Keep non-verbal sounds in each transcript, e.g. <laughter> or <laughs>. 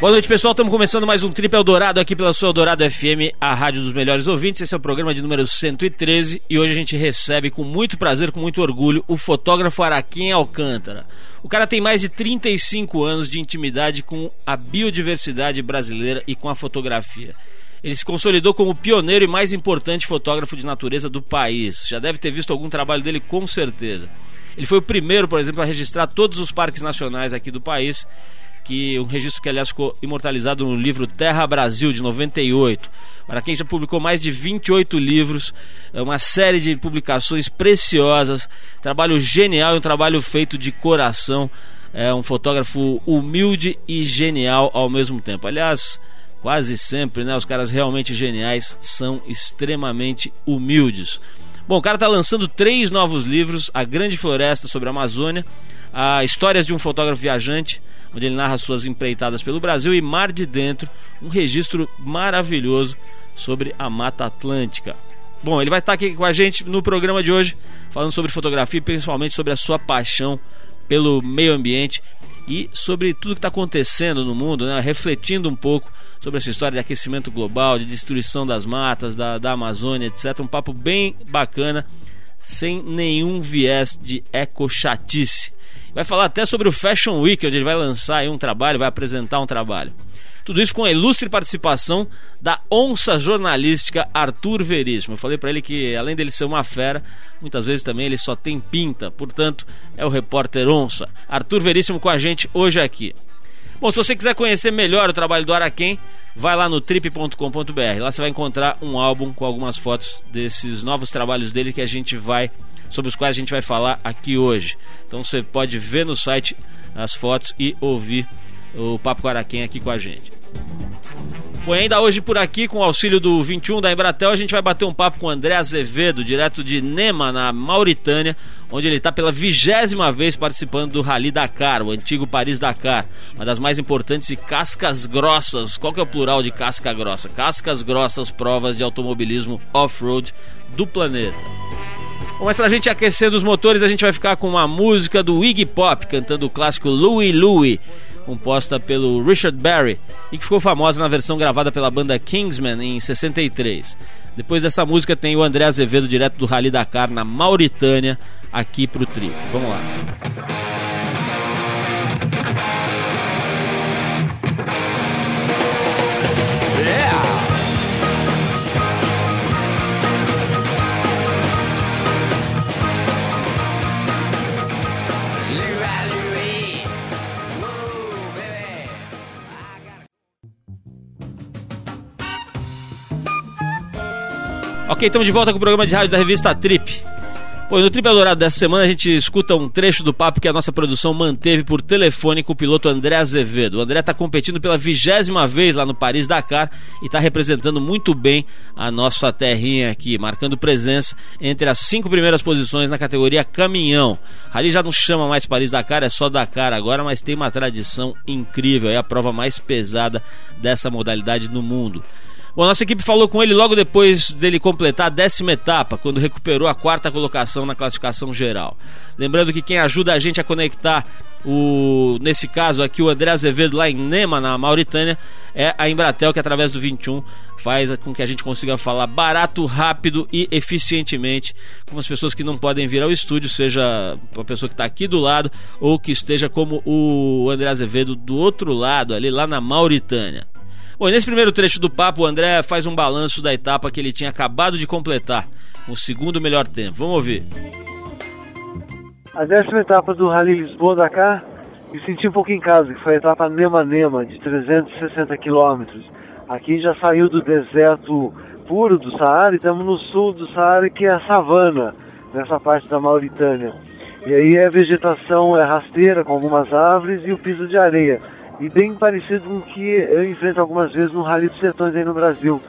Boa noite, pessoal. Estamos começando mais um Trip Eldorado aqui pela sua Eldorado FM, a rádio dos melhores ouvintes. Esse é o programa de número 113 e hoje a gente recebe com muito prazer, com muito orgulho, o fotógrafo Araquém Alcântara. O cara tem mais de 35 anos de intimidade com a biodiversidade brasileira e com a fotografia. Ele se consolidou como o pioneiro e mais importante fotógrafo de natureza do país. Já deve ter visto algum trabalho dele com certeza. Ele foi o primeiro, por exemplo, a registrar todos os parques nacionais aqui do país que um registro que aliás ficou imortalizado no livro Terra Brasil de 98. Para quem já publicou mais de 28 livros, é uma série de publicações preciosas, trabalho genial um trabalho feito de coração. É um fotógrafo humilde e genial ao mesmo tempo. Aliás, quase sempre, né, os caras realmente geniais são extremamente humildes. Bom, o cara está lançando três novos livros: A Grande Floresta sobre a Amazônia, a Histórias de um Fotógrafo Viajante, onde ele narra suas empreitadas pelo Brasil, e Mar de Dentro, um registro maravilhoso sobre a Mata Atlântica. Bom, ele vai estar aqui com a gente no programa de hoje, falando sobre fotografia, principalmente sobre a sua paixão pelo meio ambiente e sobre tudo que está acontecendo no mundo, né? refletindo um pouco sobre essa história de aquecimento global, de destruição das matas, da, da Amazônia, etc. Um papo bem bacana, sem nenhum viés de ecochatice. Vai falar até sobre o Fashion Week, onde ele vai lançar um trabalho, vai apresentar um trabalho. Tudo isso com a ilustre participação da onça jornalística Arthur Veríssimo. Eu falei para ele que, além dele ser uma fera, muitas vezes também ele só tem pinta, portanto, é o repórter onça. Arthur Veríssimo com a gente hoje aqui. Bom, se você quiser conhecer melhor o trabalho do Araquém, vai lá no trip.com.br. Lá você vai encontrar um álbum com algumas fotos desses novos trabalhos dele que a gente vai sobre os quais a gente vai falar aqui hoje. Então você pode ver no site as fotos e ouvir o Papo Guaraquém aqui com a gente. Bom, ainda hoje por aqui, com o auxílio do 21 da Embratel, a gente vai bater um papo com André Azevedo, direto de Nema, na Mauritânia, onde ele está pela vigésima vez participando do Rally Dakar, o antigo Paris Dakar, uma das mais importantes e cascas grossas. Qual que é o plural de casca grossa? Cascas grossas, provas de automobilismo off-road do planeta. Bom, mas pra gente aquecer dos motores, a gente vai ficar com uma música do Iggy Pop, cantando o clássico Louie Louie, composta pelo Richard Berry e que ficou famosa na versão gravada pela banda Kingsman em 63. Depois dessa música tem o André Azevedo direto do Rally Dakar na Mauritânia, aqui pro trio. Vamos lá. Ok, estamos de volta com o programa de rádio da revista Trip. Bom, no Trip Eldorado dessa semana a gente escuta um trecho do papo que a nossa produção manteve por telefone com o piloto André Azevedo. O André está competindo pela vigésima vez lá no Paris Dakar e está representando muito bem a nossa terrinha aqui, marcando presença entre as cinco primeiras posições na categoria caminhão. Ali já não chama mais Paris Dakar, é só Dakar agora, mas tem uma tradição incrível, é a prova mais pesada dessa modalidade no mundo. Bom, nossa equipe falou com ele logo depois dele completar a décima etapa, quando recuperou a quarta colocação na classificação geral. Lembrando que quem ajuda a gente a conectar o, nesse caso aqui, o André Azevedo lá em Nema, na Mauritânia, é a Embratel, que através do 21 faz com que a gente consiga falar barato, rápido e eficientemente com as pessoas que não podem vir ao estúdio, seja uma pessoa que está aqui do lado ou que esteja como o André Azevedo do outro lado, ali lá na Mauritânia. Bom, nesse primeiro trecho do papo, o André faz um balanço da etapa que ele tinha acabado de completar, o segundo melhor tempo. Vamos ouvir. A décima etapa do Rally Lisboa-Dakar, me senti um pouco em casa, que foi a etapa Nema-Nema, de 360 quilômetros. Aqui já saiu do deserto puro do Saara e estamos no sul do Saara, que é a savana, nessa parte da Mauritânia. E aí a vegetação é rasteira, com algumas árvores e o piso de areia e bem parecido com o que eu enfrento algumas vezes no Rally dos Sertões aí no Brasil.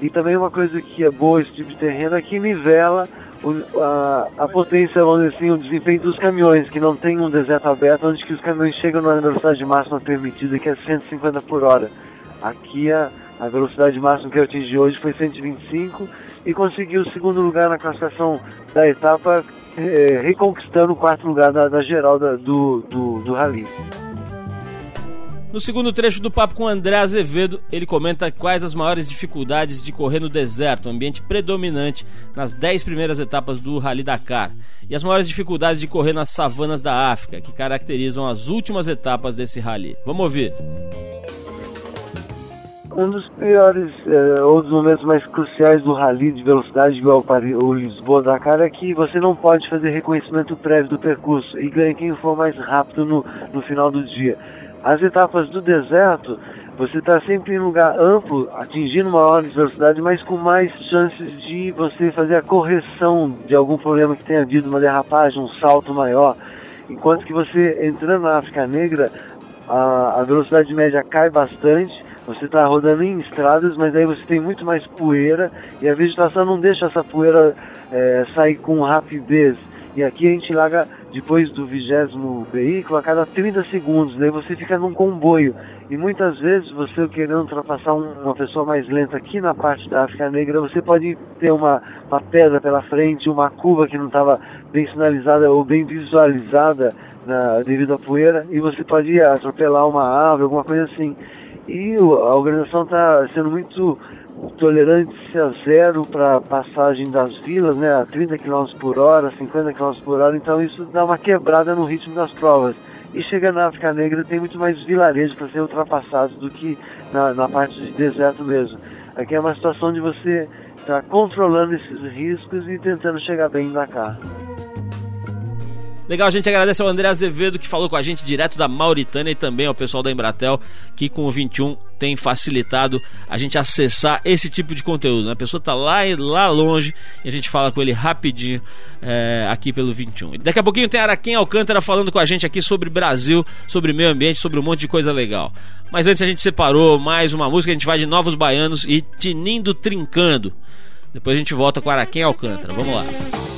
E também uma coisa que é boa esse tipo de terreno é que nivela o, a, a, potência, vamos dizer assim, o desempenho dos caminhões, que não tem um deserto aberto onde que os caminhões chegam na velocidade máxima permitida, que é 150 por hora. Aqui a, a velocidade máxima que eu atingi hoje foi 125 e consegui o segundo lugar na classificação da etapa, eh, reconquistando o quarto lugar da, da geral da, do, do, do rally. No segundo trecho do papo com André Azevedo, ele comenta quais as maiores dificuldades de correr no deserto, ambiente predominante nas 10 primeiras etapas do Rally Dakar, e as maiores dificuldades de correr nas savanas da África, que caracterizam as últimas etapas desse rally. Vamos ouvir. Um dos piores é, ou dos momentos mais cruciais do rally de velocidade igual o Lisboa Dakar é que você não pode fazer reconhecimento prévio do percurso e ganha quem for mais rápido no, no final do dia. As etapas do deserto, você está sempre em lugar amplo, atingindo uma hora de velocidade, mas com mais chances de você fazer a correção de algum problema que tenha havido, uma derrapagem, um salto maior. Enquanto que você entrando na África Negra, a, a velocidade média cai bastante você está rodando em estradas, mas aí você tem muito mais poeira e a vegetação não deixa essa poeira é, sair com rapidez. E aqui a gente larga depois do vigésimo veículo a cada 30 segundos, daí você fica num comboio. E muitas vezes você querendo ultrapassar uma pessoa mais lenta aqui na parte da África Negra, você pode ter uma, uma pedra pela frente, uma curva que não estava bem sinalizada ou bem visualizada na, devido à poeira, e você pode atropelar uma árvore, alguma coisa assim. E a organização está sendo muito tolerante a zero para passagem das vilas, né, a 30 km por hora, 50 km por hora, então isso dá uma quebrada no ritmo das provas. E chega na África Negra tem muito mais vilarejos para ser ultrapassados do que na, na, parte de deserto mesmo. Aqui é uma situação de você estar tá controlando esses riscos e tentando chegar bem na casa. Legal, a gente agradece ao André Azevedo que falou com a gente direto da Mauritânia e também ao pessoal da Embratel que com o 21 tem facilitado a gente acessar esse tipo de conteúdo. Né? A pessoa está lá, lá longe e a gente fala com ele rapidinho é, aqui pelo 21. Daqui a pouquinho tem Araquém Alcântara falando com a gente aqui sobre Brasil, sobre meio ambiente, sobre um monte de coisa legal. Mas antes a gente separou mais uma música, a gente vai de Novos Baianos e Tinindo Trincando. Depois a gente volta com Araquém Alcântara. Vamos lá.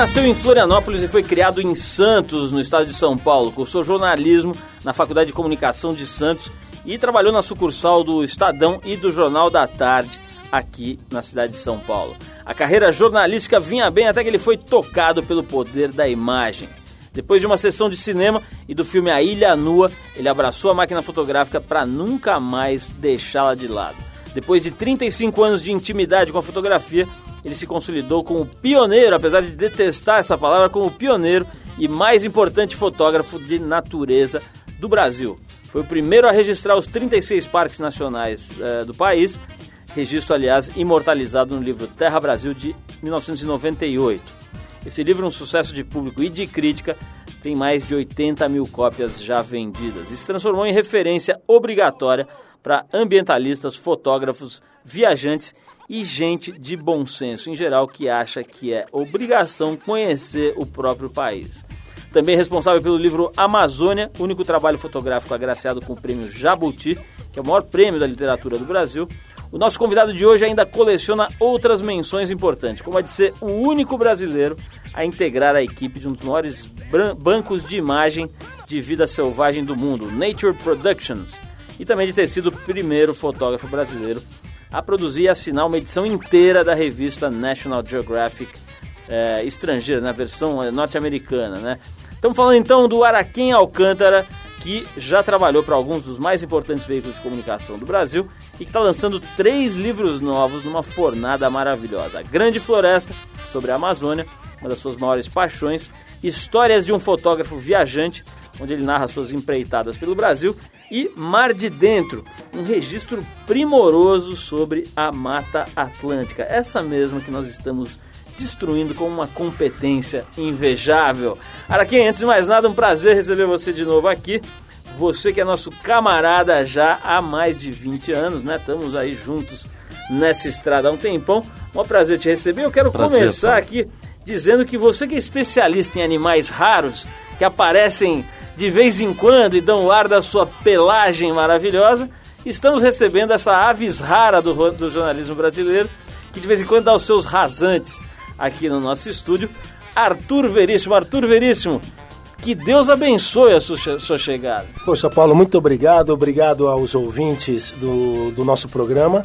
Nasceu em Florianópolis e foi criado em Santos, no estado de São Paulo. Cursou jornalismo na Faculdade de Comunicação de Santos e trabalhou na sucursal do Estadão e do Jornal da Tarde aqui na cidade de São Paulo. A carreira jornalística vinha bem até que ele foi tocado pelo poder da imagem. Depois de uma sessão de cinema e do filme A Ilha Nua, ele abraçou a máquina fotográfica para nunca mais deixá-la de lado. Depois de 35 anos de intimidade com a fotografia, ele se consolidou como pioneiro, apesar de detestar essa palavra, como pioneiro e mais importante fotógrafo de natureza do Brasil. Foi o primeiro a registrar os 36 parques nacionais eh, do país, registro, aliás, imortalizado no livro Terra Brasil de 1998. Esse livro, um sucesso de público e de crítica, tem mais de 80 mil cópias já vendidas e se transformou em referência obrigatória para ambientalistas, fotógrafos, viajantes e gente de bom senso em geral que acha que é obrigação conhecer o próprio país. Também responsável pelo livro Amazônia, único trabalho fotográfico agraciado com o prêmio Jabuti, que é o maior prêmio da literatura do Brasil. O nosso convidado de hoje ainda coleciona outras menções importantes, como a de ser o único brasileiro a integrar a equipe de um dos maiores bancos de imagem de vida selvagem do mundo, Nature Productions, e também de ter sido o primeiro fotógrafo brasileiro a produzir e assinar uma edição inteira da revista National Geographic é, estrangeira, na versão é, norte-americana, né? Estamos falando então do Araquém Alcântara, que já trabalhou para alguns dos mais importantes veículos de comunicação do Brasil e que está lançando três livros novos numa fornada maravilhosa. A Grande Floresta, sobre a Amazônia, uma das suas maiores paixões, Histórias de um Fotógrafo Viajante, onde ele narra suas empreitadas pelo Brasil, e Mar de Dentro, um registro primoroso sobre a Mata Atlântica, essa mesma que nós estamos destruindo com uma competência invejável. Araquém, antes de mais nada, um prazer receber você de novo aqui. Você que é nosso camarada já há mais de 20 anos, né? Estamos aí juntos nessa estrada há um tempão. Um prazer te receber. Eu quero prazer, começar aqui dizendo que você que é especialista em animais raros, que aparecem de vez em quando e dão o ar da sua pelagem maravilhosa, estamos recebendo essa aves rara do, do jornalismo brasileiro, que de vez em quando dá os seus rasantes aqui no nosso estúdio, Arthur Veríssimo. Arthur Veríssimo, que Deus abençoe a sua, chegada. Poxa, Paulo, muito obrigado. Obrigado aos ouvintes do, do nosso programa.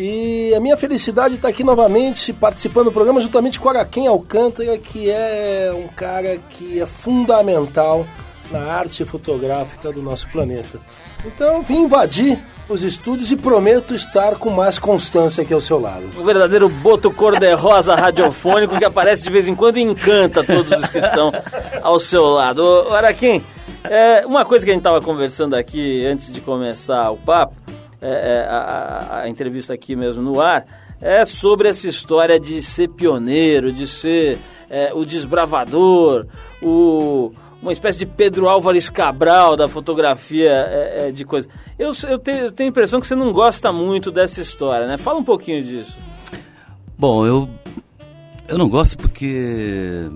E a minha felicidade está aqui novamente participando do programa juntamente com o Araquém Alcântara, que é um cara que é fundamental na arte fotográfica do nosso planeta. Então, vim invadir os estúdios e prometo estar com mais constância aqui ao seu lado. Um verdadeiro boto cor-de-rosa <laughs> radiofônico que aparece de vez em quando e encanta todos os que estão ao seu lado. Ô, Araquém, é, uma coisa que a gente estava conversando aqui antes de começar o papo, é, é, a, a entrevista aqui mesmo no ar, é sobre essa história de ser pioneiro, de ser é, o desbravador, o uma espécie de Pedro Álvares Cabral da fotografia é, é, de coisa. Eu, eu, tenho, eu tenho a impressão que você não gosta muito dessa história, né? Fala um pouquinho disso. Bom, eu, eu não gosto porque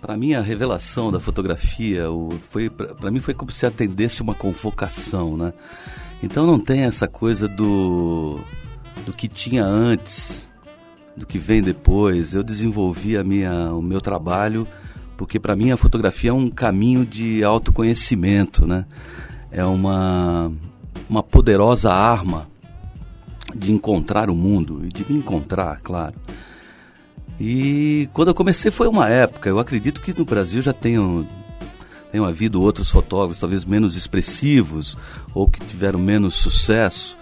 para mim a revelação da fotografia o, foi para mim foi como se atendesse uma convocação, né? Então não tem essa coisa do do que tinha antes, do que vem depois. Eu desenvolvi a minha o meu trabalho porque para mim a fotografia é um caminho de autoconhecimento, né? É uma, uma poderosa arma de encontrar o mundo e de me encontrar, claro. E quando eu comecei foi uma época, eu acredito que no Brasil já tenham, tenham havido outros fotógrafos, talvez menos expressivos ou que tiveram menos sucesso.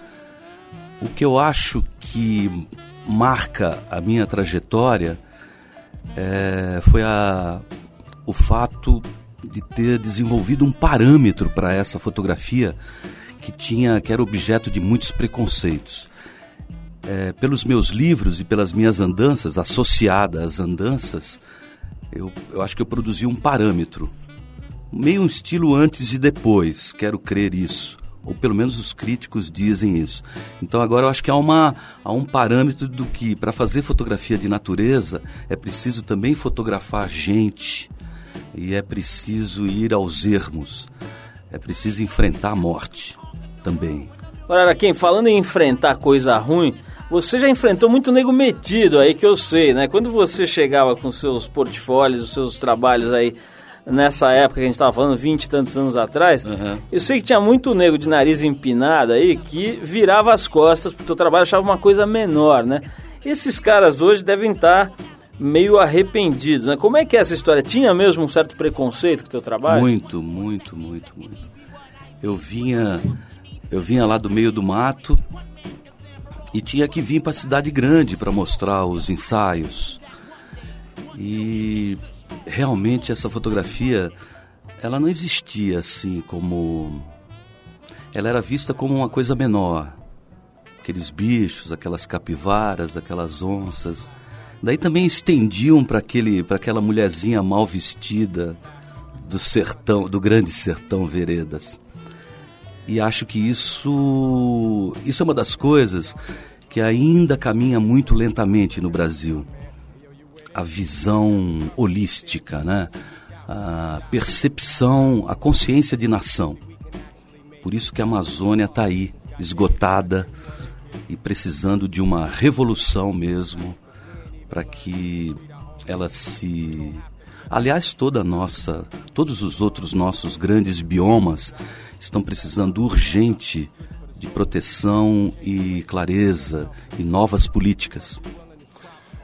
O que eu acho que marca a minha trajetória é, foi a, o fato de ter desenvolvido um parâmetro para essa fotografia que tinha que era objeto de muitos preconceitos. É, pelos meus livros e pelas minhas andanças associadas às andanças, eu, eu acho que eu produzi um parâmetro, meio um estilo antes e depois, quero crer isso ou pelo menos os críticos dizem isso. Então agora eu acho que há, uma, há um parâmetro do que para fazer fotografia de natureza é preciso também fotografar gente, e é preciso ir aos ermos, é preciso enfrentar a morte também. Agora, quem falando em enfrentar coisa ruim, você já enfrentou muito nego metido aí que eu sei, né? Quando você chegava com seus portfólios, os seus trabalhos aí nessa época que a gente estava falando, 20 e tantos anos atrás, uhum. eu sei que tinha muito nego de nariz empinado aí que virava as costas porque o trabalho achava uma coisa menor, né? Esses caras hoje devem estar meio arrependidos, né? Como é que é essa história? Tinha mesmo um certo preconceito com o teu trabalho? Muito, muito, muito, muito. Eu vinha, eu vinha lá do meio do mato e tinha que vir para a cidade grande para mostrar os ensaios. E realmente essa fotografia, ela não existia assim como ela era vista como uma coisa menor. Aqueles bichos, aquelas capivaras, aquelas onças Daí também estendiam para aquele, para aquela mulherzinha mal vestida do sertão, do grande sertão Veredas. E acho que isso, isso é uma das coisas que ainda caminha muito lentamente no Brasil. A visão holística, né? A percepção, a consciência de nação. Por isso que a Amazônia está aí, esgotada e precisando de uma revolução mesmo para que ela se Aliás, toda nossa, todos os outros nossos grandes biomas estão precisando urgente de proteção e clareza e novas políticas.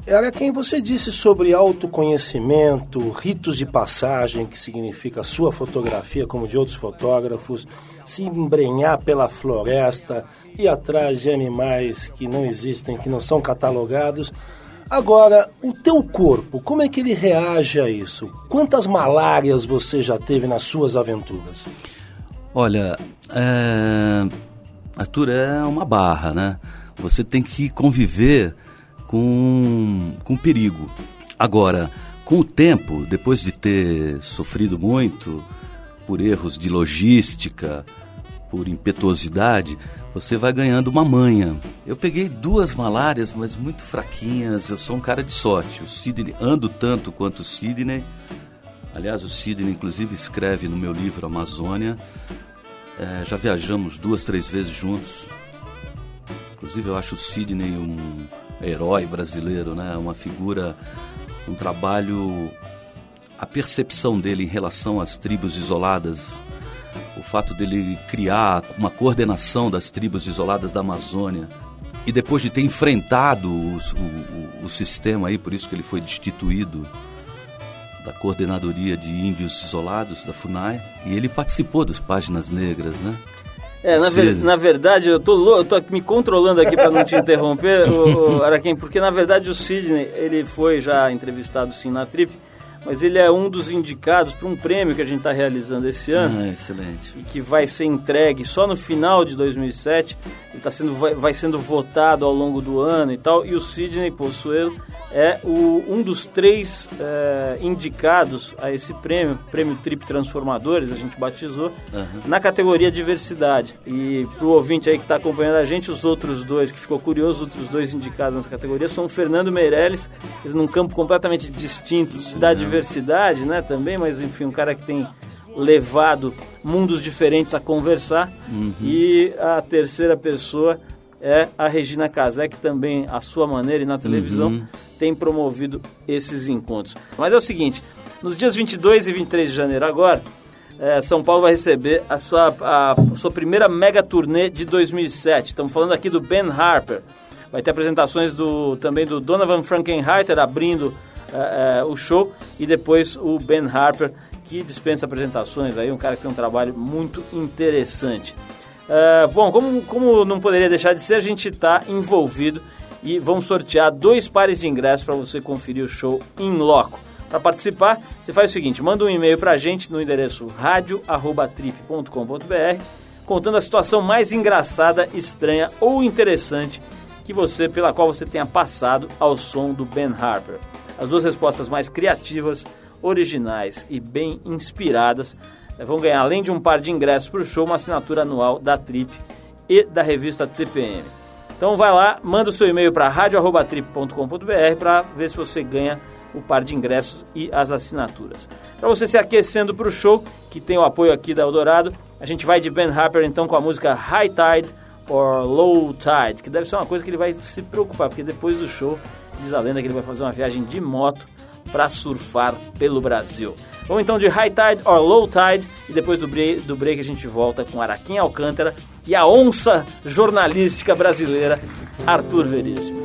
Era quem você disse sobre autoconhecimento, ritos de passagem, que significa a sua fotografia, como de outros fotógrafos, se embrenhar pela floresta, ir atrás de animais que não existem, que não são catalogados. Agora, o teu corpo, como é que ele reage a isso? Quantas malárias você já teve nas suas aventuras? Olha, é... Arthur, é uma barra, né? Você tem que conviver com, com perigo. Agora, com o tempo, depois de ter sofrido muito por erros de logística, por impetuosidade, você vai ganhando uma manha. Eu peguei duas malárias, mas muito fraquinhas. Eu sou um cara de sorte. O Sidney, ando tanto quanto o Sidney. Aliás, o Sidney, inclusive, escreve no meu livro Amazônia. É, já viajamos duas, três vezes juntos. Inclusive, eu acho o Sidney um herói brasileiro, né? Uma figura, um trabalho, a percepção dele em relação às tribos isoladas o fato dele criar uma coordenação das tribos isoladas da Amazônia e depois de ter enfrentado o, o, o sistema aí, por isso que ele foi destituído da coordenadoria de índios isolados da Funai e ele participou das páginas negras, né? É, na, ver, na, verdade, eu tô, eu tô me controlando aqui para não te interromper, <laughs> o, o Araquém, porque na verdade o Sidney, ele foi já entrevistado sim na Trip, mas ele é um dos indicados para um prêmio que a gente está realizando esse ano. Ah, excelente. E que vai ser entregue só no final de 2007. Ele tá sendo, vai, vai sendo votado ao longo do ano e tal. E o Sidney Possuelo é o, um dos três é, indicados a esse prêmio, prêmio Trip Transformadores, a gente batizou, uhum. na categoria diversidade. E para o ouvinte aí que está acompanhando a gente, os outros dois, que ficou curioso, os outros dois indicados nessa categoria são o Fernando Meirelles, num campo completamente distinto da diversidade diversidade, né, também, mas enfim, um cara que tem levado mundos diferentes a conversar. Uhum. E a terceira pessoa é a Regina Casé, que também, à sua maneira e na televisão, uhum. tem promovido esses encontros. Mas é o seguinte, nos dias 22 e 23 de janeiro agora, é, São Paulo vai receber a sua, a, a sua primeira mega turnê de 2007. Estamos falando aqui do Ben Harper. Vai ter apresentações do, também do Donovan Frankenheiter abrindo uh, uh, o show e depois o Ben Harper, que dispensa apresentações aí, um cara que tem um trabalho muito interessante. Uh, bom, como, como não poderia deixar de ser, a gente está envolvido e vamos sortear dois pares de ingressos para você conferir o show em loco. Para participar, você faz o seguinte: manda um e-mail para a gente no endereço radio@trip.com.br contando a situação mais engraçada, estranha ou interessante que você pela qual você tenha passado ao som do Ben Harper. As duas respostas mais criativas, originais e bem inspiradas eh, vão ganhar, além de um par de ingressos para o show, uma assinatura anual da Trip e da revista TPM. Então vai lá, manda o seu e-mail para radio@trip.com.br para ver se você ganha o par de ingressos e as assinaturas. Para você se aquecendo para o show, que tem o apoio aqui da Eldorado, a gente vai de Ben Harper então com a música High Tide or Low Tide, que deve ser uma coisa que ele vai se preocupar, porque depois do show Diz a lenda que ele vai fazer uma viagem de moto para surfar pelo Brasil. Vamos então de High Tide or Low Tide e depois do break, do break a gente volta com Araquém Alcântara e a onça jornalística brasileira Arthur Veríssimo.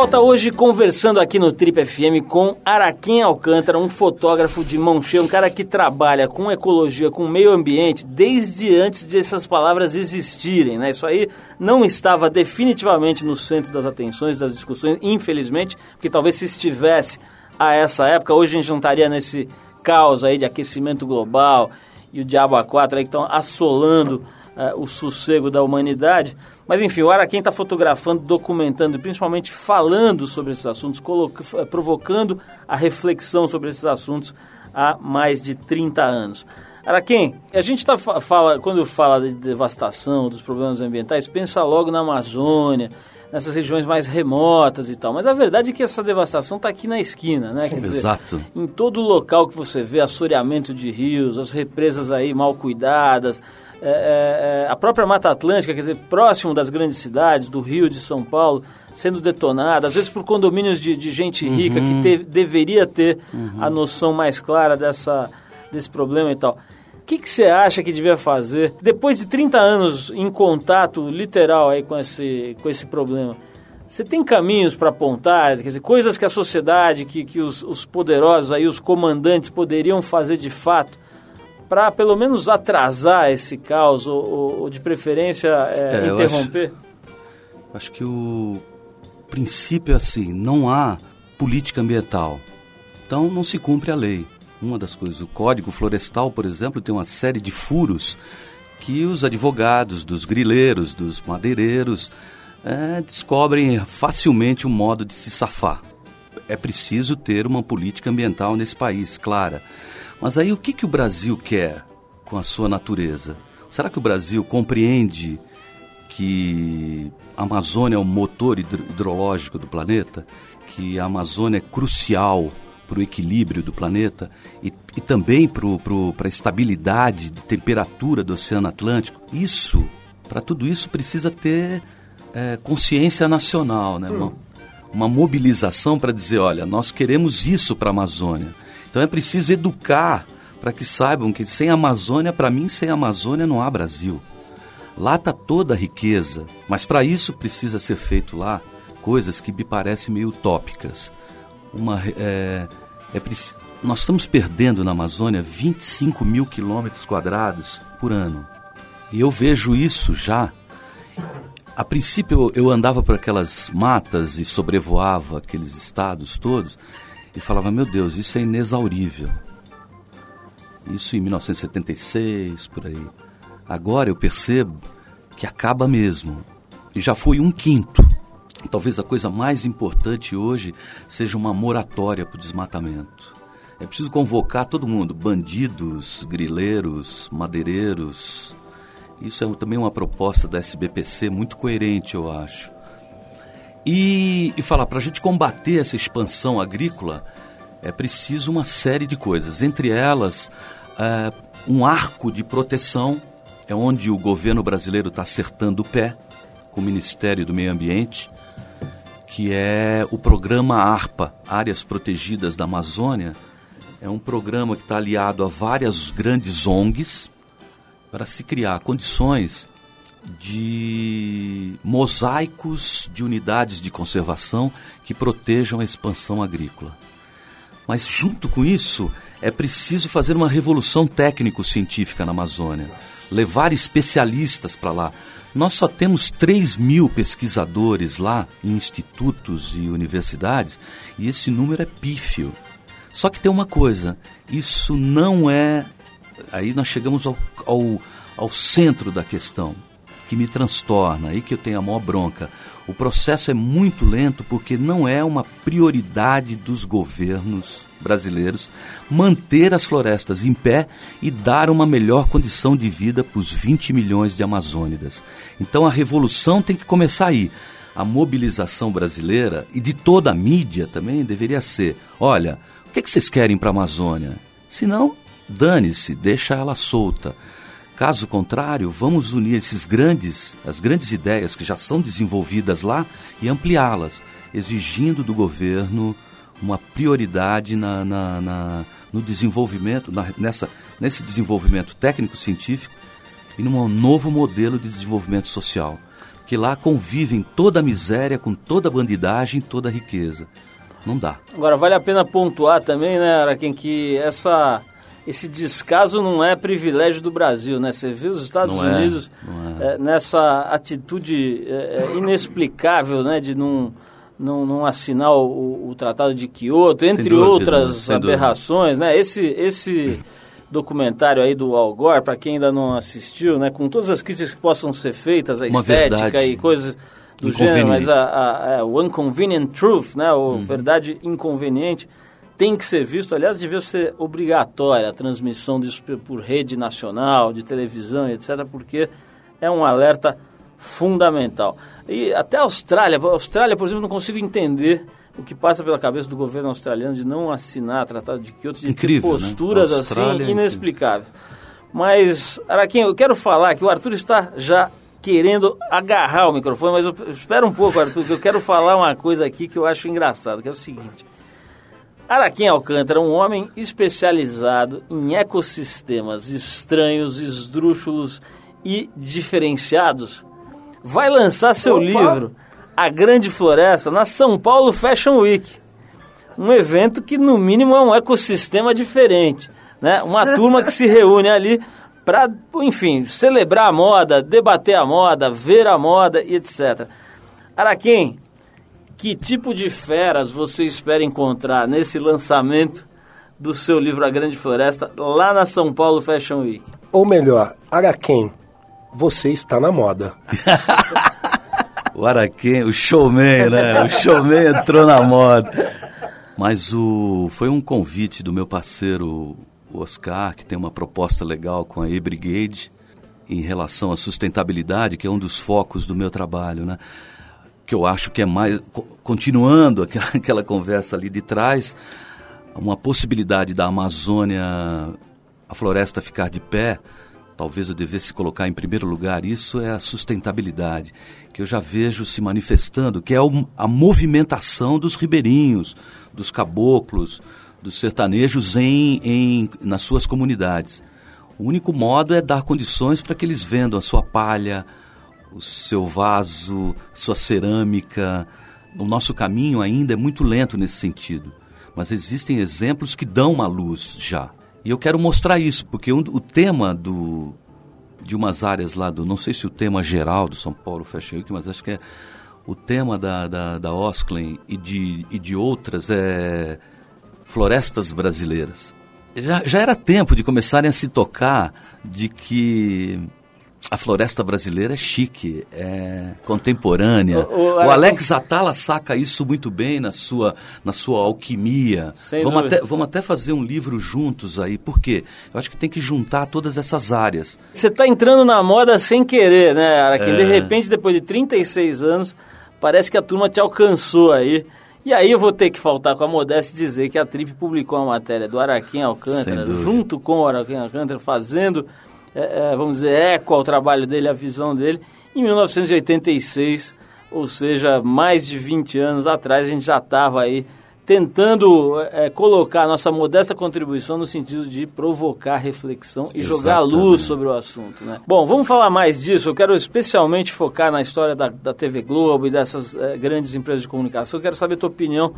Volta hoje conversando aqui no Trip FM com Araquém Alcântara, um fotógrafo de mão cheia, um cara que trabalha com ecologia, com meio ambiente, desde antes de essas palavras existirem, né? Isso aí não estava definitivamente no centro das atenções, das discussões, infelizmente, porque talvez se estivesse a essa época, hoje a gente não estaria nesse caos aí de aquecimento global e o diabo a quatro aí que estão assolando uh, o sossego da humanidade. Mas enfim, o Araquém está fotografando, documentando e principalmente falando sobre esses assuntos, provocando a reflexão sobre esses assuntos há mais de 30 anos. Araquém, a gente tá, fala, quando fala de devastação, dos problemas ambientais, pensa logo na Amazônia, nessas regiões mais remotas e tal. Mas a verdade é que essa devastação está aqui na esquina, né? Quer Exato. Dizer, em todo local que você vê assoreamento de rios, as represas aí mal cuidadas, é, é, é, a própria Mata Atlântica, quer dizer, próximo das grandes cidades, do Rio, de São Paulo, sendo detonada, às vezes por condomínios de, de gente rica uhum. que te, deveria ter uhum. a noção mais clara dessa, desse problema e tal. O que, que você acha que devia fazer depois de 30 anos em contato literal aí com esse, com esse problema? Você tem caminhos para apontar, quer dizer, coisas que a sociedade, que, que os, os poderosos aí, os comandantes poderiam fazer de fato para pelo menos atrasar esse caos ou, ou, de preferência é, é, interromper? Acho, acho que o princípio é assim, não há política ambiental, então não se cumpre a lei. Uma das coisas, o Código Florestal, por exemplo, tem uma série de furos que os advogados, dos grileiros, dos madeireiros é, descobrem facilmente um modo de se safar. É preciso ter uma política ambiental nesse país, clara. Mas aí o que, que o Brasil quer com a sua natureza? Será que o Brasil compreende que a Amazônia é o motor hidrológico do planeta? Que a Amazônia é crucial para o equilíbrio do planeta e, e também para a estabilidade de temperatura do Oceano Atlântico? Isso, para tudo isso, precisa ter é, consciência nacional, né? Uma, uma mobilização para dizer, olha, nós queremos isso para a Amazônia. Então é preciso educar para que saibam que sem Amazônia, para mim, sem Amazônia não há Brasil. Lá está toda a riqueza, mas para isso precisa ser feito lá coisas que me parecem meio utópicas. Uma, é, é, nós estamos perdendo na Amazônia 25 mil quilômetros quadrados por ano. E eu vejo isso já a princípio eu, andava por aquelas matas e sobrevoava aqueles estados todos e falava, meu Deus, isso é inexaurível. Isso em 1976, por aí. Agora eu percebo que acaba mesmo. E já foi um quinto. Talvez a coisa mais importante hoje seja uma moratória para o desmatamento. É preciso convocar todo mundo, bandidos, grileiros, madeireiros, isso é também uma proposta da SBPC muito coerente, eu acho. E, e falar, para a gente combater essa expansão agrícola, é preciso uma série de coisas. Entre elas, é, um arco de proteção, é onde o governo brasileiro está acertando o pé, com o Ministério do Meio Ambiente, que é o programa ARPA, Áreas Protegidas da Amazônia. É um programa que está aliado a várias grandes ONGs, para se criar condições de mosaicos de unidades de conservação que protejam a expansão agrícola. Mas, junto com isso, é preciso fazer uma revolução técnico-científica na Amazônia, levar especialistas para lá. Nós só temos 3 mil pesquisadores lá em institutos e universidades e esse número é pífio. Só que tem uma coisa: isso não é aí nós chegamos ao, ao, ao centro da questão, que me transtorna, aí que eu tenho a maior bronca. O processo é muito lento porque não é uma prioridade dos governos brasileiros manter as florestas em pé e dar uma melhor condição de vida para os 20 milhões de amazônidas. Então a revolução tem que começar aí. A mobilização brasileira e de toda a mídia também deveria ser: olha, o que, que vocês querem para a Amazônia? Senão, dane-se, deixa ela solta. Caso contrário, vamos unir esses grandes, as grandes ideias que já são desenvolvidas lá e ampliá-las, exigindo do governo uma prioridade na, na, na no desenvolvimento, na, nessa, nesse desenvolvimento técnico-científico e num novo modelo de desenvolvimento social, que lá convivem toda a miséria com toda a bandidagem, toda a riqueza. Não dá. Agora, vale a pena pontuar também, né, Araquém, que essa esse descaso não é privilégio do Brasil, né? Você vê os Estados não é, Unidos é, é. nessa atitude é, é, inexplicável, né? De não, não, não assinar o, o, Tratado de Kyoto, entre dúvida, outras aberrações, né? Esse, esse <laughs> documentário aí do Al Gore, para quem ainda não assistiu, né? Com todas as críticas que possam ser feitas, a Uma estética verdade. e coisas do gênero, mas a, a, a, o Inconvenient Truth, né? O uhum. Verdade Inconveniente tem que ser visto, aliás, devia ser obrigatória a transmissão disso por rede nacional, de televisão, etc., porque é um alerta fundamental. E até a Austrália, a Austrália, por exemplo, não consigo entender o que passa pela cabeça do governo australiano de não assinar o Tratado de Kyoto, de incrível, né? posturas né? assim é inexplicáveis. Mas, Araquinho, eu quero falar que o Arthur está já querendo agarrar o microfone, mas eu, espera um pouco, Arthur, que eu quero falar uma coisa aqui que eu acho engraçado, que é o seguinte. Araquém Alcântara, um homem especializado em ecossistemas estranhos, esdrúxulos e diferenciados, vai lançar seu Opa. livro a Grande Floresta na São Paulo Fashion Week. Um evento que, no mínimo, é um ecossistema diferente. Né? Uma <laughs> turma que se reúne ali para, enfim, celebrar a moda, debater a moda, ver a moda e etc. Araquém, que tipo de feras você espera encontrar nesse lançamento do seu livro A Grande Floresta lá na São Paulo Fashion Week? Ou melhor, Araquém, você está na moda. <laughs> o Araquém, o showman, né? O showman entrou na moda. Mas o foi um convite do meu parceiro Oscar, que tem uma proposta legal com a E-Brigade em relação à sustentabilidade, que é um dos focos do meu trabalho, né? Que eu acho que é mais continuando aquela, <laughs> aquela conversa ali de trás, uma possibilidade da Amazônia, a floresta ficar de pé, talvez eu devesse colocar em primeiro lugar isso é a sustentabilidade, que eu já vejo se manifestando, que é a movimentação dos ribeirinhos, dos caboclos, dos sertanejos em, em, nas suas comunidades. O único modo é dar condições para que eles vendam a sua palha, o seu vaso, sua cerâmica. O nosso caminho ainda é muito lento nesse sentido, mas existem exemplos que dão uma luz já. E eu quero mostrar isso, porque um, o tema do, de umas áreas lá do, não sei se o tema geral do São Paulo Fashion Week, mas acho que é o tema da, da, da Osklen e de, e de outras é florestas brasileiras. Já, já era tempo de começarem a se tocar de que a floresta brasileira é chique, é contemporânea. O, o, o Alex Atala saca isso muito bem na sua, na sua alquimia. vamos até, vamos até fazer um livro juntos aí, porque eu acho que tem que juntar todas essas áreas. Você está entrando na moda sem querer, né, Araquim? É... De repente, depois de 36 anos, parece que a turma te alcançou aí. E aí eu vou ter que faltar com a modéstia e dizer que a Trip publicou uma matéria do Araquém Alcântara, junto com o Araquém Alcântara, fazendo, é, é, vamos dizer, eco ao trabalho dele, a visão dele, em 1986, ou seja, mais de 20 anos atrás, a gente já estava aí tentando é, colocar a nossa modesta contribuição no sentido de provocar reflexão e Exatamente. jogar luz sobre o assunto. Né? Bom, vamos falar mais disso. Eu quero especialmente focar na história da, da TV Globo e dessas é, grandes empresas de comunicação. Eu quero saber a tua opinião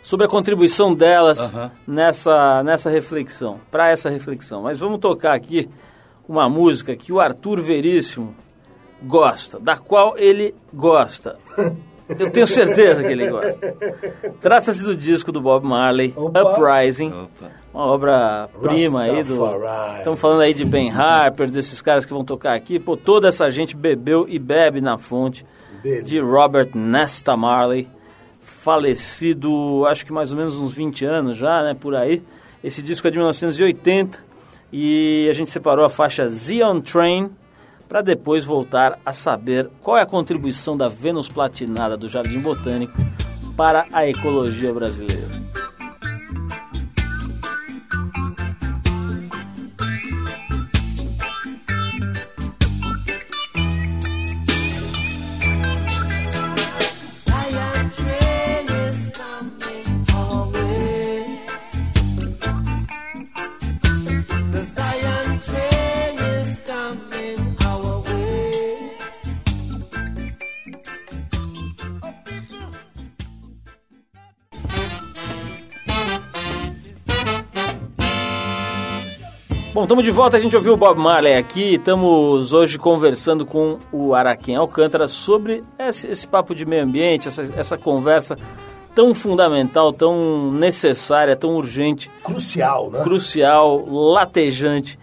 sobre a contribuição delas uhum. nessa, nessa reflexão, para essa reflexão. Mas vamos tocar aqui uma música que o Arthur Veríssimo gosta, da qual ele gosta. Eu tenho certeza que ele gosta. Trata-se do disco do Bob Marley, Opa. Uprising. Opa. Uma obra-prima aí do. Estamos falando aí de Ben Harper, desses caras que vão tocar aqui. Pô, toda essa gente bebeu e bebe na fonte de Robert Nesta Marley, falecido acho que mais ou menos uns 20 anos já, né? Por aí. Esse disco é de 1980 e a gente separou a faixa Zion Train para depois voltar a saber qual é a contribuição da Vênus platinada do Jardim Botânico para a ecologia brasileira. Estamos de volta, a gente ouviu o Bob Marley aqui, estamos hoje conversando com o Araquém Alcântara sobre esse, esse papo de meio ambiente, essa, essa conversa tão fundamental, tão necessária, tão urgente. Crucial, né? Crucial, latejante,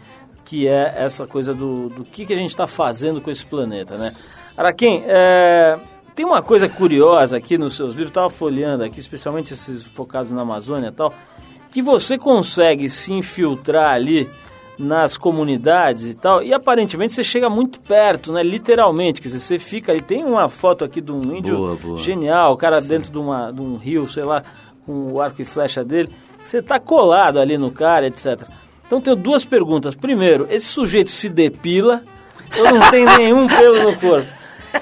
que é essa coisa do, do que, que a gente está fazendo com esse planeta, né? Araquém, é, tem uma coisa curiosa aqui nos seus livros, estava folheando aqui, especialmente esses focados na Amazônia e tal, que você consegue se infiltrar ali nas comunidades e tal, e aparentemente você chega muito perto, né? Literalmente, quer dizer, você fica ali. Tem uma foto aqui de um índio boa, boa. genial, o cara Sim. dentro de, uma, de um rio, sei lá, com o arco e flecha dele. Você tá colado ali no cara, etc. Então tenho duas perguntas. Primeiro, esse sujeito se depila ou não tem <laughs> nenhum pelo no corpo?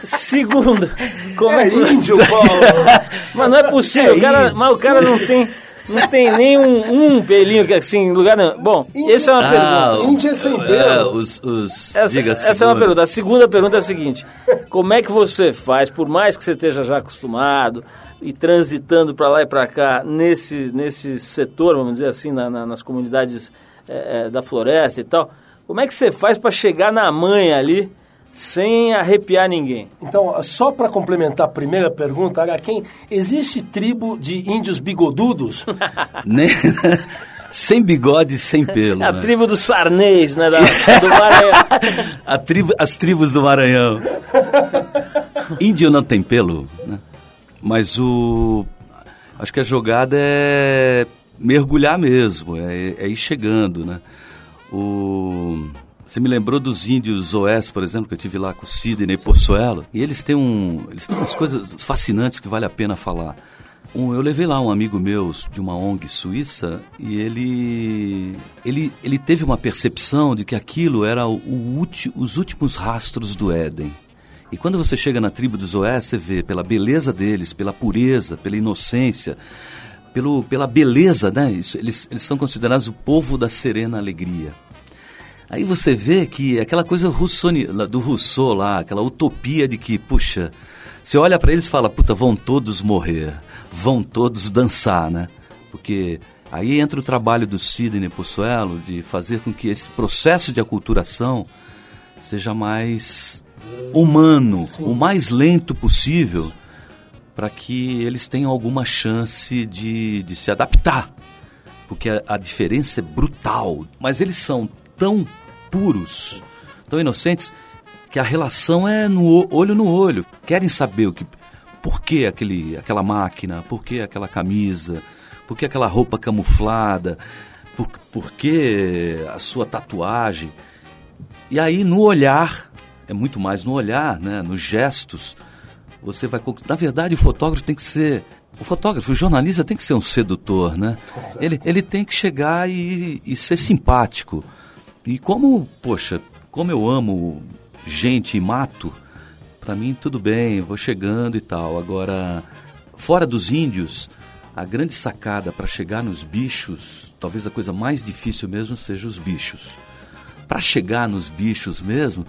Segundo, como é, é índio, Paulo? <laughs> mas não é possível, é o cara, mas o cara não tem Não tem nem um, um pelinho que assim, lugar não. Bom, Índia- essa é uma Ah, pergunta. Índia sem é, pelo. os, os, Essa, diga, essa é uma pergunta. A segunda pergunta é a seguinte: como é que você faz, por mais que você esteja já acostumado e transitando para lá e para cá nesse, nesse setor, vamos dizer assim, na- na- nas comunidades eh, eh, da floresta e tal, como é que você faz para chegar na manha ali sem arrepiar ninguém? Então, só para complementar a primeira pergunta, Araquém, existe tribo de índios bigodudos? <laughs> Nem- <laughs> sem bigode e sem pelo. A né? tribo dos sarnês, né? Da, do Maranhão. <laughs> A tribo- as tribos do Maranhão. Índio não tem pelo, né? Mas o. Acho que a jogada é mergulhar mesmo, é, é ir chegando, né? O. Você me lembrou dos índios oeste, por exemplo, que eu tive lá com o Sidney Possuelo. E eles têm um. Eles têm umas coisas fascinantes que vale a pena falar. Um, eu levei lá um amigo meu de uma ONG suíça e ele, ele, ele teve uma percepção de que aquilo era o, o ulti- os últimos rastros do Éden. E quando você chega na tribo dos Oés, você vê pela beleza deles, pela pureza, pela inocência, pelo, pela beleza, né? Isso, eles, eles são considerados o povo da serena alegria. Aí você vê que aquela coisa russoni- do Rousseau lá, aquela utopia de que, puxa, você olha para eles e fala, puta, vão todos morrer, vão todos dançar, né? Porque aí entra o trabalho do Sidney Possuelo de fazer com que esse processo de aculturação seja mais humano, o mais lento possível, para que eles tenham alguma chance de, de se adaptar porque a, a diferença é brutal. Mas eles são tão puros, tão inocentes, que a relação é no olho no olho. Querem saber o que, por que aquele, aquela máquina, por que aquela camisa, por que aquela roupa camuflada, por, por que a sua tatuagem. E aí no olhar, é muito mais no olhar, né, nos gestos, você vai. Na verdade, o fotógrafo tem que ser. O fotógrafo, o jornalista tem que ser um sedutor, né? Ele, ele tem que chegar e, e ser simpático. E como, poxa, como eu amo gente e mato, para mim tudo bem, vou chegando e tal. Agora, fora dos índios, a grande sacada para chegar nos bichos, talvez a coisa mais difícil mesmo seja os bichos. Para chegar nos bichos mesmo,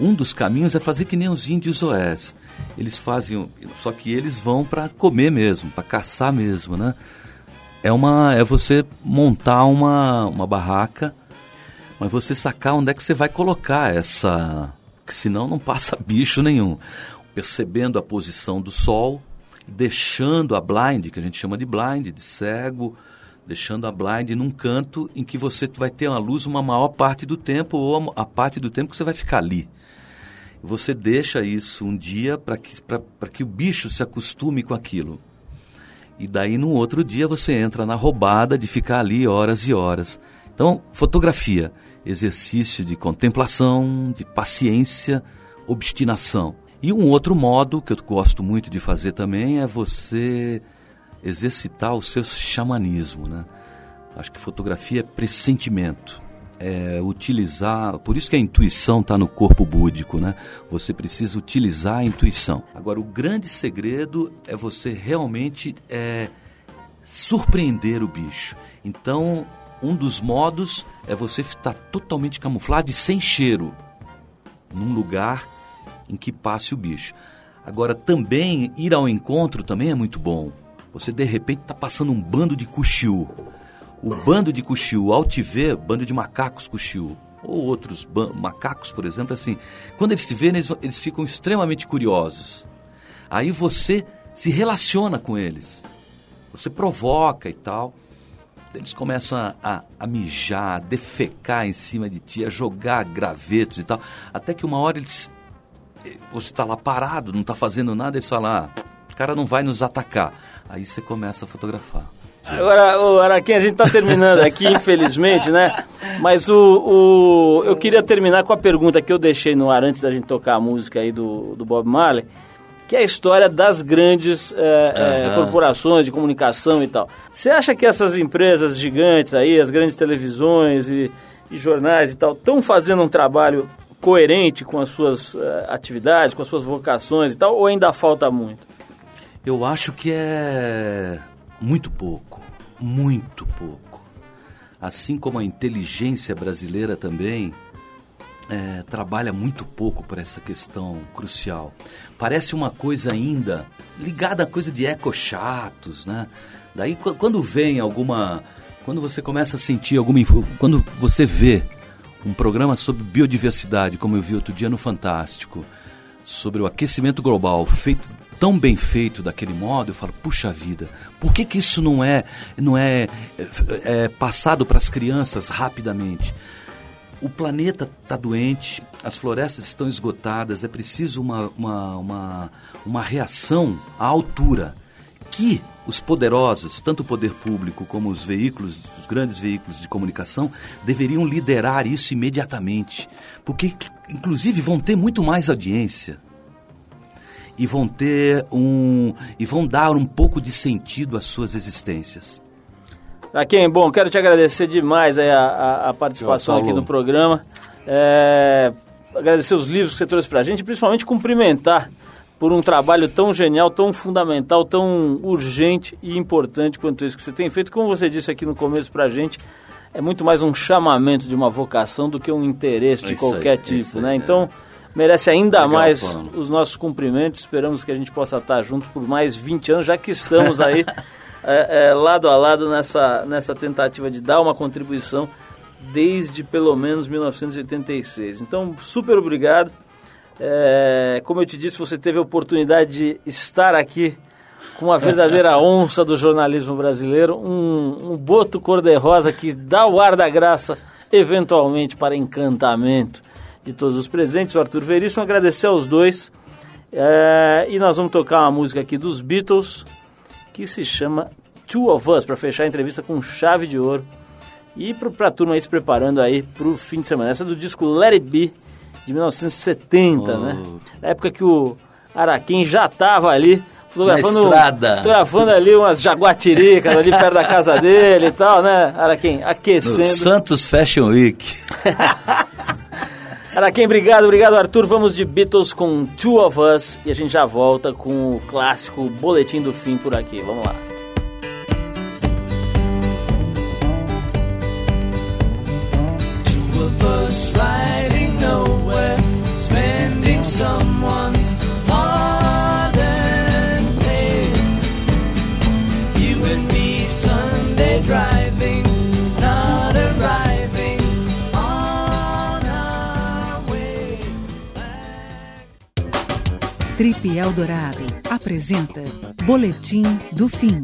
um dos caminhos é fazer que nem os índios oés. Eles fazem, só que eles vão para comer mesmo, para caçar mesmo, né? É uma, é você montar uma, uma barraca, mas você sacar onde é que você vai colocar essa, que senão não passa <laughs> bicho nenhum. Percebendo a posição do sol, deixando a blind, que a gente chama de blind, de cego, deixando a blind num canto em que você vai ter uma luz uma maior parte do tempo ou a parte do tempo que você vai ficar ali. Você deixa isso um dia para que, pra que o bicho se acostume com aquilo. E daí, no outro dia, você entra na roubada de ficar ali horas e horas. Então, fotografia, exercício de contemplação, de paciência, obstinação. E um outro modo que eu gosto muito de fazer também é você exercitar o seu xamanismo, né? Acho que fotografia é pressentimento. É utilizar, por isso que a intuição está no corpo búdico, né? Você precisa utilizar a intuição. Agora, o grande segredo é você realmente é, surpreender o bicho. Então, um dos modos é você estar totalmente camuflado e sem cheiro num lugar em que passe o bicho. Agora, também ir ao encontro também é muito bom. Você de repente está passando um bando de cuxiu. O bando de cuxiu, ao te ver, bando de macacos cuxiu, ou outros macacos, por exemplo, assim, quando eles te verem, eles, eles ficam extremamente curiosos. Aí você se relaciona com eles. Você provoca e tal. Eles começam a, a, a mijar, a defecar em cima de ti, a jogar gravetos e tal. Até que uma hora eles. Você está lá parado, não está fazendo nada, eles falam: ah, o cara não vai nos atacar. Aí você começa a fotografar. Agora, o Araquém, a gente está terminando aqui, <laughs> infelizmente, né? Mas o, o, eu queria terminar com a pergunta que eu deixei no ar antes da gente tocar a música aí do, do Bob Marley, que é a história das grandes é, é, Aham. corporações de comunicação e tal. Você acha que essas empresas gigantes aí, as grandes televisões e, e jornais e tal, estão fazendo um trabalho coerente com as suas eh, atividades, com as suas vocações e tal, ou ainda falta muito? Eu acho que é muito pouco. muito pouco. Assim como a inteligência brasileira também é, trabalha muito pouco por essa questão crucial. Parece uma coisa ainda ligada à coisa de ecochatos, né? Daí quando vem alguma. Quando você começa a sentir alguma. Quando você vê um programa sobre biodiversidade, como eu vi outro dia no Fantástico, sobre o aquecimento global, feito tão bem feito daquele modo, eu falo, puxa vida, por que, que isso não é, não é, é, é passado para as crianças rapidamente? O planeta está doente, as florestas estão esgotadas, é preciso uma, uma, uma, uma reação à altura que os poderosos, tanto o poder público como os veículos, os grandes veículos de comunicação, deveriam liderar isso imediatamente, porque inclusive vão ter muito mais audiência e vão ter um e vão dar um pouco de sentido às suas existências. Raquel, bom, quero te agradecer demais a, a, a participação aqui no programa. É, agradecer os livros que você trouxe para a gente, principalmente cumprimentar por um trabalho tão genial, tão fundamental, tão urgente e importante quanto esse que você tem feito. Como você disse aqui no começo para a gente, é muito mais um chamamento de uma vocação do que um interesse de é qualquer aí, é tipo, né? Aí, então, é. merece ainda Legal, mais os nossos cumprimentos. Esperamos que a gente possa estar juntos por mais 20 anos, já que estamos aí <laughs> é, é, lado a lado nessa, nessa tentativa de dar uma contribuição desde pelo menos 1986. Então, super obrigado. É, como eu te disse, você teve a oportunidade de estar aqui com uma verdadeira <laughs> onça do jornalismo brasileiro, um, um boto cor-de-rosa que dá o ar da graça, eventualmente para encantamento de todos os presentes. O Arthur Veríssimo, agradecer aos dois. É, e nós vamos tocar uma música aqui dos Beatles que se chama Two of Us, para fechar a entrevista com chave de ouro. E para a turma aí se preparando aí para o fim de semana. Essa é do disco Let It Be de 1970, oh. né? Na época que o Araquém já estava ali fotografando, fotografando ali umas jaguatiricas ali perto da casa dele e tal, né? Araquém, aquecendo. No Santos Fashion Week. <laughs> Araquém, obrigado, obrigado Arthur. Vamos de Beatles com Two of Us e a gente já volta com o clássico Boletim do Fim por aqui. Vamos lá. Two of us riding nowhere, spending someone's Trip Eldorado apresenta Boletim do Fim.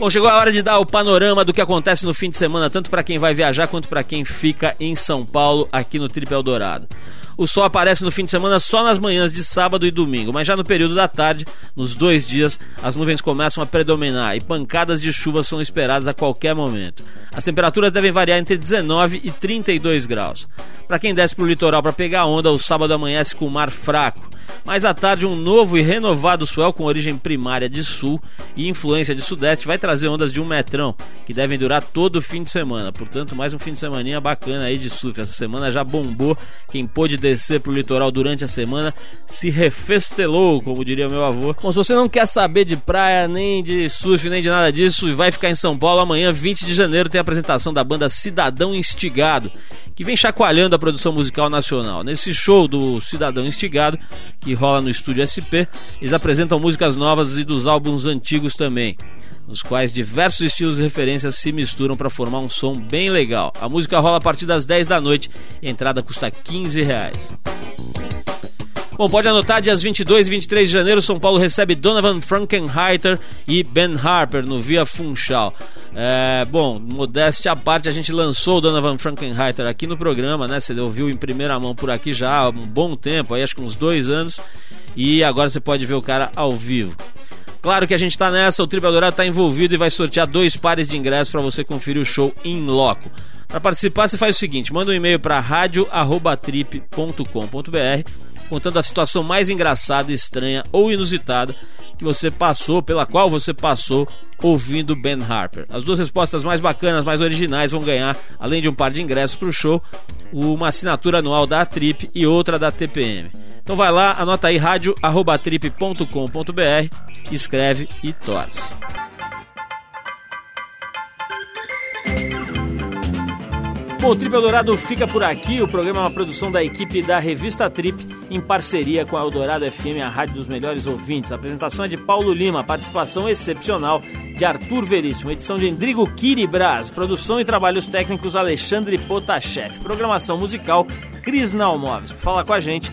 Bom, chegou a hora de dar o panorama do que acontece no fim de semana, tanto para quem vai viajar quanto para quem fica em São Paulo, aqui no Triple Eldorado. O sol aparece no fim de semana só nas manhãs de sábado e domingo, mas já no período da tarde, nos dois dias, as nuvens começam a predominar e pancadas de chuva são esperadas a qualquer momento. As temperaturas devem variar entre 19 e 32 graus. Para quem desce para o litoral para pegar onda, o sábado amanhece com o mar fraco mais à tarde, um novo e renovado swell com origem primária de sul e influência de sudeste vai trazer ondas de um metrão, que devem durar todo o fim de semana. Portanto, mais um fim de semana bacana aí de surf. Essa semana já bombou. Quem pôde descer pro litoral durante a semana se refestelou, como diria meu avô. Bom, se você não quer saber de praia, nem de surf, nem de nada disso, e vai ficar em São Paulo, amanhã, 20 de janeiro, tem a apresentação da banda Cidadão Instigado, que vem chacoalhando a produção musical nacional. Nesse show do Cidadão Instigado, que rola no estúdio SP, eles apresentam músicas novas e dos álbuns antigos também, nos quais diversos estilos e referências se misturam para formar um som bem legal. A música rola a partir das 10 da noite entrada custa 15 reais. Bom, pode anotar, dias 22 e 23 de janeiro, São Paulo recebe Donovan Frankenheiter e Ben Harper no Via Funchal. É, bom, modéstia à parte, a gente lançou o Donovan Frankenheiter aqui no programa, né? Você ouviu em primeira mão por aqui já há um bom tempo, aí acho que uns dois anos, e agora você pode ver o cara ao vivo. Claro que a gente está nessa, o Triple Dourado está envolvido e vai sortear dois pares de ingressos para você conferir o show em loco. Para participar, você faz o seguinte: manda um e-mail para radio@trip.com.br contando a situação mais engraçada, estranha ou inusitada que você passou, pela qual você passou ouvindo Ben Harper. As duas respostas mais bacanas, mais originais vão ganhar, além de um par de ingressos para o show, uma assinatura anual da Trip e outra da TPM. Então vai lá, anota aí radio@trip.com.br, escreve e torce. Bom, o Trip Eldorado fica por aqui. O programa é uma produção da equipe da Revista Trip, em parceria com a Eldorado FM, a rádio dos melhores ouvintes. A apresentação é de Paulo Lima, participação excepcional de Arthur Veríssimo, edição de Endrigo Kiribras, produção e trabalhos técnicos Alexandre Potashev, programação musical Cris Nalmoves. Falar com a gente,